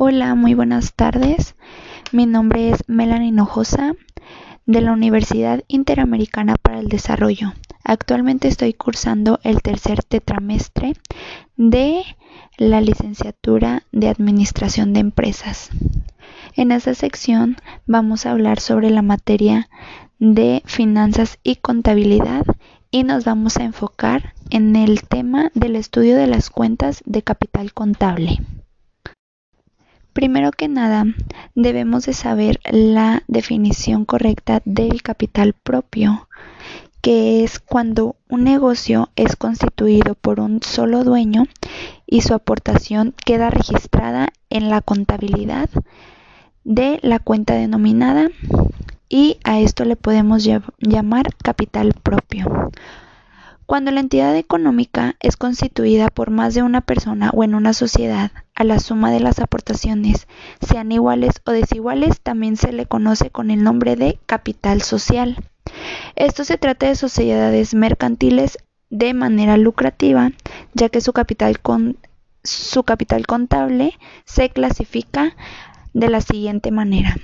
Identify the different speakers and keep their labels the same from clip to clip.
Speaker 1: Hola, muy buenas tardes. Mi nombre es Melanie Hinojosa de la Universidad Interamericana para el Desarrollo. Actualmente estoy cursando el tercer tetramestre de la licenciatura de Administración de Empresas. En esta sección vamos a hablar sobre la materia de finanzas y contabilidad y nos vamos a enfocar en el tema del estudio de las cuentas de capital contable. Primero que nada, debemos de saber la definición correcta del capital propio, que es cuando un negocio es constituido por un solo dueño y su aportación queda registrada en la contabilidad de la cuenta denominada y a esto le podemos llamar capital propio. Cuando la entidad económica es constituida por más de una persona o en una sociedad, a la suma de las aportaciones, sean iguales o desiguales, también se le conoce con el nombre de capital social. Esto se trata de sociedades mercantiles de manera lucrativa, ya que su capital, su capital contable se clasifica de la siguiente manera.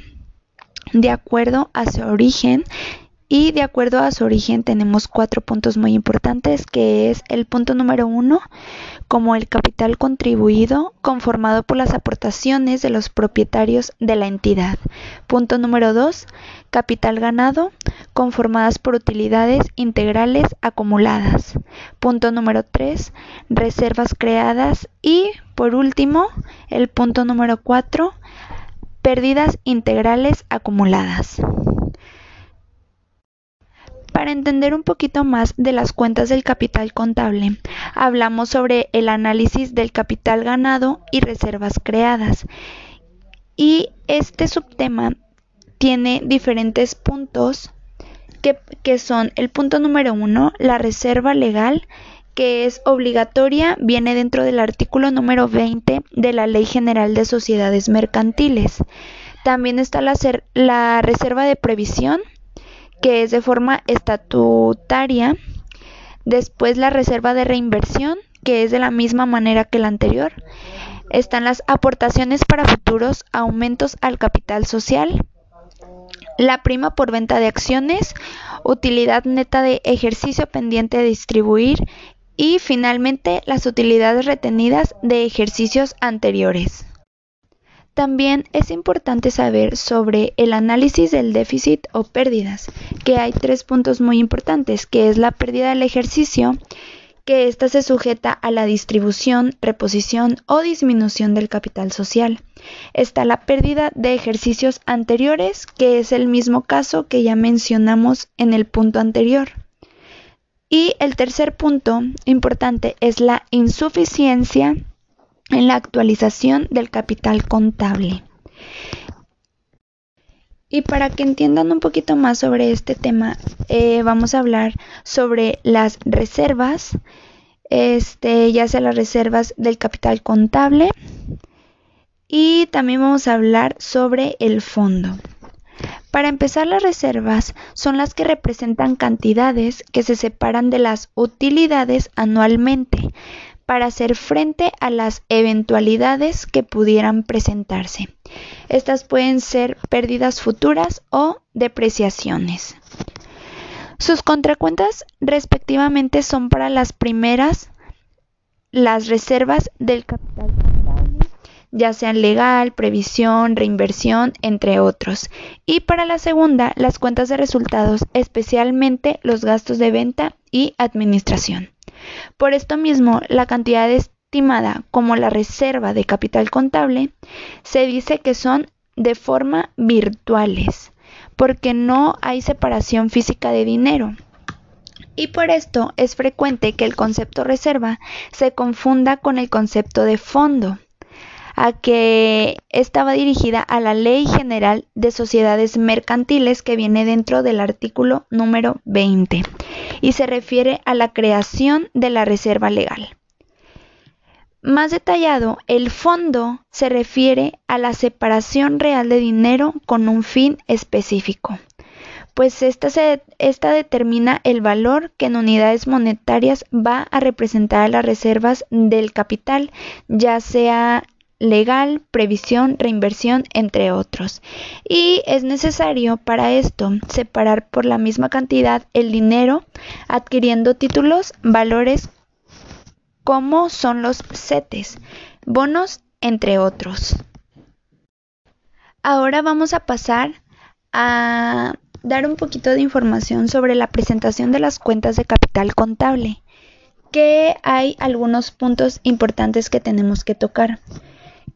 Speaker 1: De acuerdo a su origen, y de acuerdo a su origen tenemos cuatro puntos muy importantes, que es el punto número uno, como el capital contribuido conformado por las aportaciones de los propietarios de la entidad. Punto número dos, capital ganado conformadas por utilidades integrales acumuladas. Punto número tres, reservas creadas y por último, el punto número cuatro, pérdidas integrales acumuladas. Para entender un poquito más de las cuentas del capital contable, hablamos sobre el análisis del capital ganado y reservas creadas. Y este subtema tiene diferentes puntos que, son el punto número uno, la reserva legal, que es obligatoria, viene dentro del artículo número 20 de la Ley General de Sociedades Mercantiles. También está la reserva de previsión, que es de forma estatutaria. Después la reserva de reinversión, que es de la misma manera que la anterior. Están las aportaciones para futuros aumentos al capital social. La prima por venta de acciones, utilidad neta de ejercicio pendiente de distribuir y finalmente las utilidades retenidas de ejercicios anteriores. También es importante saber sobre el análisis del déficit o pérdidas, que hay tres puntos muy importantes, que es la pérdida del ejercicio, que ésta se sujeta a la distribución, reposición o disminución del capital social. Está la pérdida de ejercicios anteriores, que es el mismo caso que ya mencionamos en el punto anterior. Y el tercer punto importante es la insuficiencia en la actualización del capital contable. Y para que entiendan un poquito más sobre este tema, eh, vamos a hablar sobre las reservas, este, ya sea las reservas del capital contable, y también vamos a hablar sobre el fondo. Para empezar, las reservas son las que representan cantidades que se separan de las utilidades anualmente para hacer frente a las eventualidades que pudieran presentarse. Estas pueden ser pérdidas futuras o depreciaciones. Sus contracuentas respectivamente son para las primeras las reservas del capital ya sean legal, previsión, reinversión, entre otros. Y para la segunda, las cuentas de resultados, especialmente los gastos de venta y administración. Por esto mismo, la cantidad estimada como la reserva de capital contable se dice que son de forma virtuales, porque no hay separación física de dinero. Y por esto es frecuente que el concepto reserva se confunda con el concepto de fondo, a que estaba dirigida a la Ley General de Sociedades Mercantiles que viene dentro del artículo número 20 y se refiere a la creación de la reserva legal. Más detallado, el fondo se refiere a la separación real de dinero con un fin específico, pues esta, determina el valor que en unidades monetarias va a representar las reservas del capital, ya sea legal, previsión, reinversión, entre otros. Y es necesario para esto separar por la misma cantidad el dinero adquiriendo títulos, valores como son los CETES, bonos, entre otros. Ahora vamos a pasar a dar un poquito de información sobre la presentación de las cuentas de capital contable, que hay algunos puntos importantes que tenemos que tocar,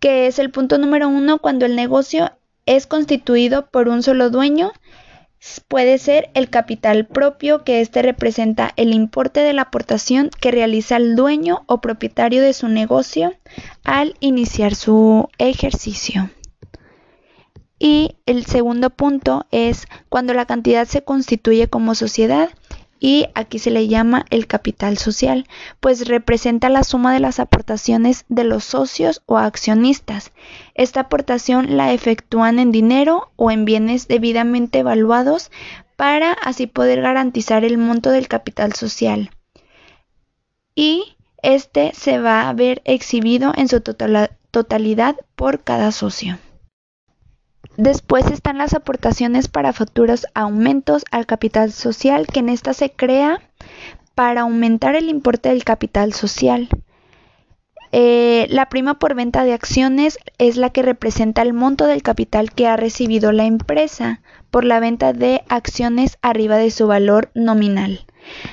Speaker 1: que es el punto número uno cuando el negocio es constituido por un solo dueño, puede ser el capital propio, que éste representa el importe de la aportación que realiza el dueño o propietario de su negocio al iniciar su ejercicio. Y el segundo punto es cuando la cantidad se constituye como sociedad y aquí se le llama el capital social, pues representa la suma de las aportaciones de los socios o accionistas. Esta aportación la efectúan en dinero o en bienes debidamente evaluados para así poder garantizar el monto del capital social. Y este se va a ver exhibido en su totalidad por cada socio. Después están las aportaciones para futuros aumentos al capital social, que en esta se crea para aumentar el importe del capital social. Eh, la prima por venta de acciones es la que representa el monto del capital que ha recibido la empresa por la venta de acciones arriba de su valor nominal.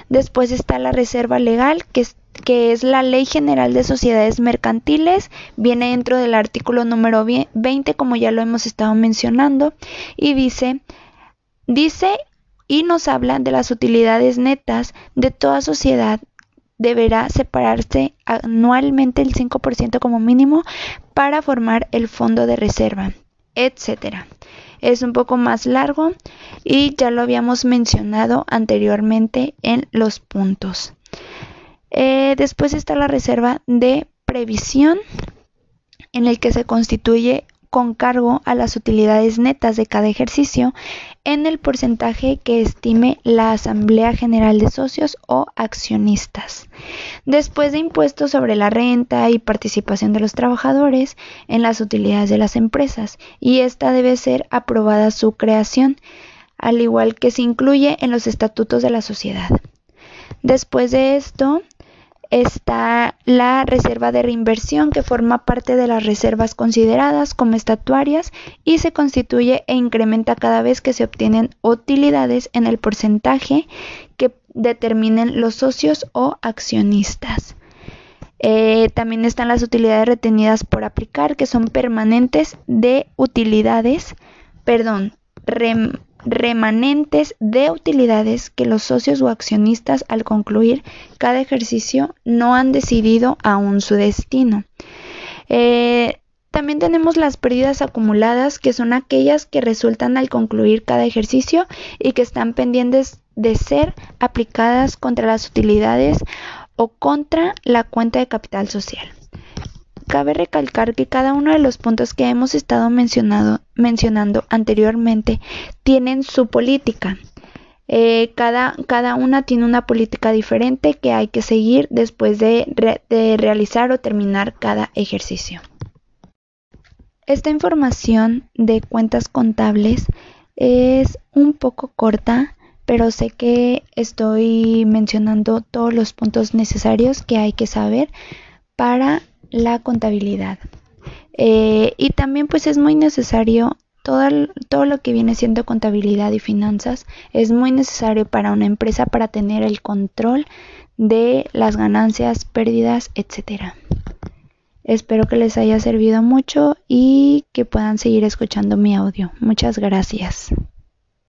Speaker 1: Después está la reserva legal, que es que es la Ley General de Sociedades Mercantiles, viene dentro del artículo número 20, como ya lo hemos estado mencionando, y dice, dice y nos habla de las utilidades netas de toda sociedad deberá separarse anualmente el 5% como mínimo para formar el fondo de reserva, etcétera. Es un poco más largo y ya lo habíamos mencionado anteriormente en los puntos. Eh, después está la reserva de previsión, en el que se constituye con cargo a las utilidades netas de cada ejercicio en el porcentaje que estime la Asamblea General de Socios o accionistas. Después de impuestos sobre la renta y participación de los trabajadores en las utilidades de las empresas, y esta debe ser aprobada su creación, al igual que se incluye en los estatutos de la sociedad. Después de esto, está la reserva de reinversión que forma parte de las reservas consideradas como estatuarias y se constituye e incrementa cada vez que se obtienen utilidades en el porcentaje que determinen los socios o accionistas. Eh, también están las utilidades retenidas por aplicar que son permanentes de utilidades, perdón, remanentes de utilidades que los socios o accionistas al concluir cada ejercicio no han decidido aún su destino. Eh, también tenemos las pérdidas acumuladas, que son aquellas que resultan al concluir cada ejercicio y que están pendientes de ser aplicadas contra las utilidades o contra la cuenta de capital social. Cabe recalcar que cada uno de los puntos que hemos estado mencionando anteriormente tienen su política. Eh, cada, cada, una tiene una política diferente que hay que seguir después de, de realizar o terminar cada ejercicio. Esta información de cuentas contables es un poco corta, pero sé que estoy mencionando todos los puntos necesarios que hay que saber para la contabilidad. Eh, y también pues es muy necesario todo, todo lo que viene siendo contabilidad y finanzas es muy necesario para una empresa para tener el control de las ganancias, pérdidas, etcétera. Espero que les haya servido mucho y que puedan seguir escuchando mi audio. Muchas gracias.